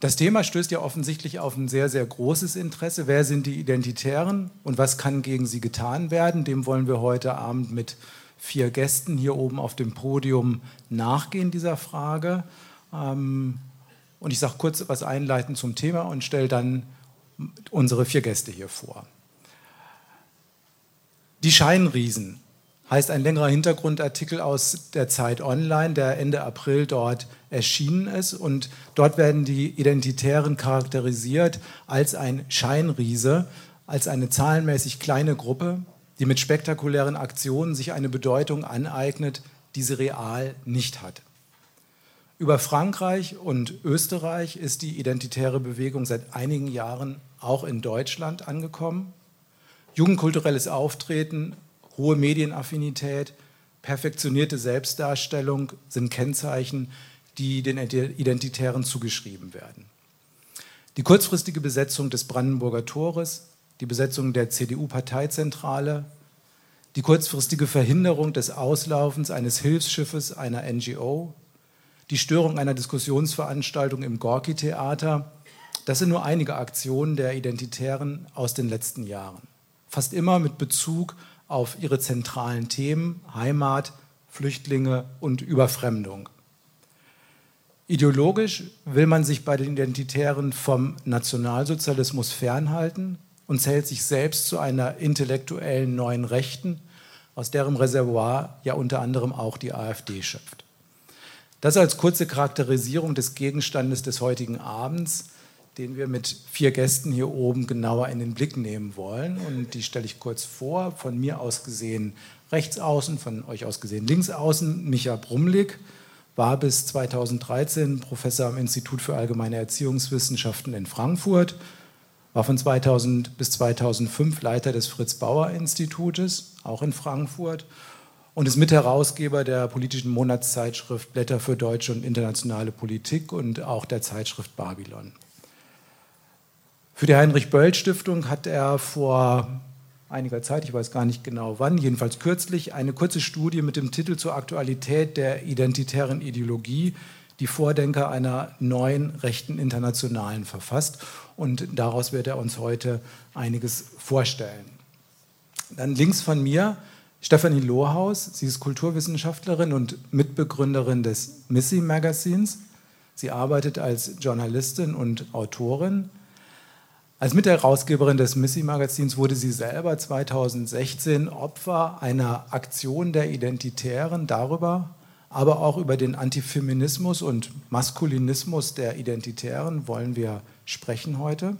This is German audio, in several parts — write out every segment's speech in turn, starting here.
Das Thema stößt ja offensichtlich auf ein sehr, sehr großes Interesse. Wer sind die Identitären und was kann gegen sie getan werden? Dem wollen wir heute Abend mit vier Gästen hier oben auf dem Podium nachgehen, dieser Frage. Ähm, und ich sage kurz was einleitend zum Thema und stelle dann unsere vier Gäste hier vor. Die Scheinriesen heißt ein längerer Hintergrundartikel aus der Zeit Online, der Ende April dort erschienen ist. Und dort werden die Identitären charakterisiert als ein Scheinriese, als eine zahlenmäßig kleine Gruppe, die mit spektakulären Aktionen sich eine Bedeutung aneignet, die sie real nicht hat. Über Frankreich und Österreich ist die identitäre Bewegung seit einigen Jahren auch in Deutschland angekommen. Jugendkulturelles Auftreten hohe Medienaffinität, perfektionierte Selbstdarstellung sind Kennzeichen, die den Identitären zugeschrieben werden. Die kurzfristige Besetzung des Brandenburger Tores, die Besetzung der CDU-Parteizentrale, die kurzfristige Verhinderung des Auslaufens eines Hilfsschiffes einer NGO, die Störung einer Diskussionsveranstaltung im Gorki-Theater, das sind nur einige Aktionen der Identitären aus den letzten Jahren. Fast immer mit Bezug auf ihre zentralen Themen Heimat, Flüchtlinge und Überfremdung. Ideologisch will man sich bei den Identitären vom Nationalsozialismus fernhalten und zählt sich selbst zu einer intellektuellen neuen Rechten, aus deren Reservoir ja unter anderem auch die AfD schöpft. Das als kurze Charakterisierung des Gegenstandes des heutigen Abends den wir mit vier Gästen hier oben genauer in den Blick nehmen wollen. Und die stelle ich kurz vor. Von mir aus gesehen rechts außen, von euch aus gesehen links außen. Micha Brumlik war bis 2013 Professor am Institut für Allgemeine Erziehungswissenschaften in Frankfurt, war von 2000 bis 2005 Leiter des Fritz-Bauer-Institutes, auch in Frankfurt, und ist Mitherausgeber der politischen Monatszeitschrift Blätter für deutsche und internationale Politik und auch der Zeitschrift Babylon. Für die Heinrich-Böll-Stiftung hat er vor einiger Zeit, ich weiß gar nicht genau wann, jedenfalls kürzlich, eine kurze Studie mit dem Titel zur Aktualität der identitären Ideologie, die Vordenker einer neuen rechten Internationalen verfasst. Und daraus wird er uns heute einiges vorstellen. Dann links von mir Stefanie Lohaus. Sie ist Kulturwissenschaftlerin und Mitbegründerin des Missy Magazins. Sie arbeitet als Journalistin und Autorin. Als Mitherausgeberin des Missy-Magazins wurde sie selber 2016 Opfer einer Aktion der Identitären darüber, aber auch über den Antifeminismus und Maskulinismus der Identitären wollen wir sprechen heute.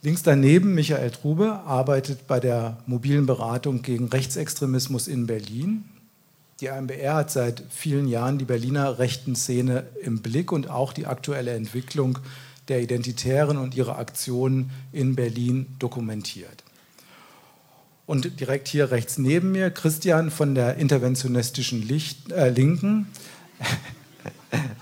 Links daneben Michael Trube arbeitet bei der mobilen Beratung gegen Rechtsextremismus in Berlin. Die AMBR hat seit vielen Jahren die Berliner rechten Szene im Blick und auch die aktuelle Entwicklung der Identitären und ihre Aktionen in Berlin dokumentiert. Und direkt hier rechts neben mir Christian von der interventionistischen Licht, äh, Linken.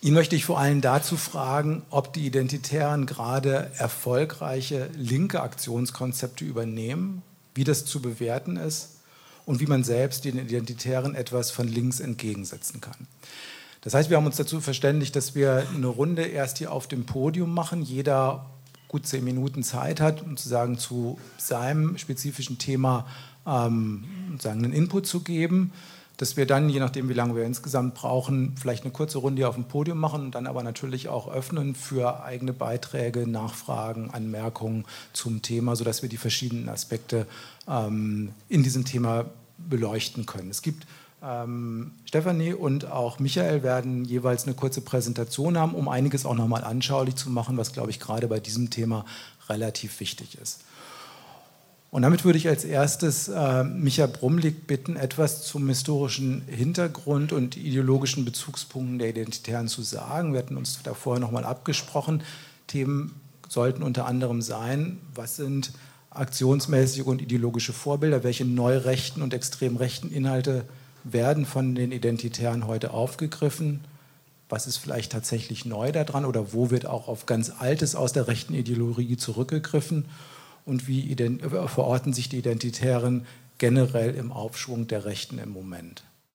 Ihn möchte ich vor allem dazu fragen, ob die Identitären gerade erfolgreiche linke Aktionskonzepte übernehmen, wie das zu bewerten ist und wie man selbst den Identitären etwas von links entgegensetzen kann. Das heißt, wir haben uns dazu verständigt, dass wir eine Runde erst hier auf dem Podium machen, jeder gut zehn Minuten Zeit hat, um zu sagen, zu seinem spezifischen Thema ähm, sagen, einen Input zu geben. Dass wir dann, je nachdem, wie lange wir insgesamt brauchen, vielleicht eine kurze Runde hier auf dem Podium machen und dann aber natürlich auch öffnen für eigene Beiträge, Nachfragen, Anmerkungen zum Thema, sodass wir die verschiedenen Aspekte ähm, in diesem Thema beleuchten können. Es gibt ähm, Stefanie und auch Michael werden jeweils eine kurze Präsentation haben, um einiges auch nochmal anschaulich zu machen, was, glaube ich, gerade bei diesem Thema relativ wichtig ist. Und damit würde ich als erstes äh, Micha Brumlik bitten, etwas zum historischen Hintergrund und ideologischen Bezugspunkten der Identitären zu sagen. Wir hatten uns da vorher nochmal abgesprochen. Themen sollten unter anderem sein, was sind aktionsmäßige und ideologische Vorbilder, welche neurechten und extrem rechten Inhalte werden von den Identitären heute aufgegriffen? Was ist vielleicht tatsächlich neu daran oder wo wird auch auf ganz Altes aus der rechten Ideologie zurückgegriffen? Und wie verorten sich die Identitären generell im Aufschwung der Rechten im Moment?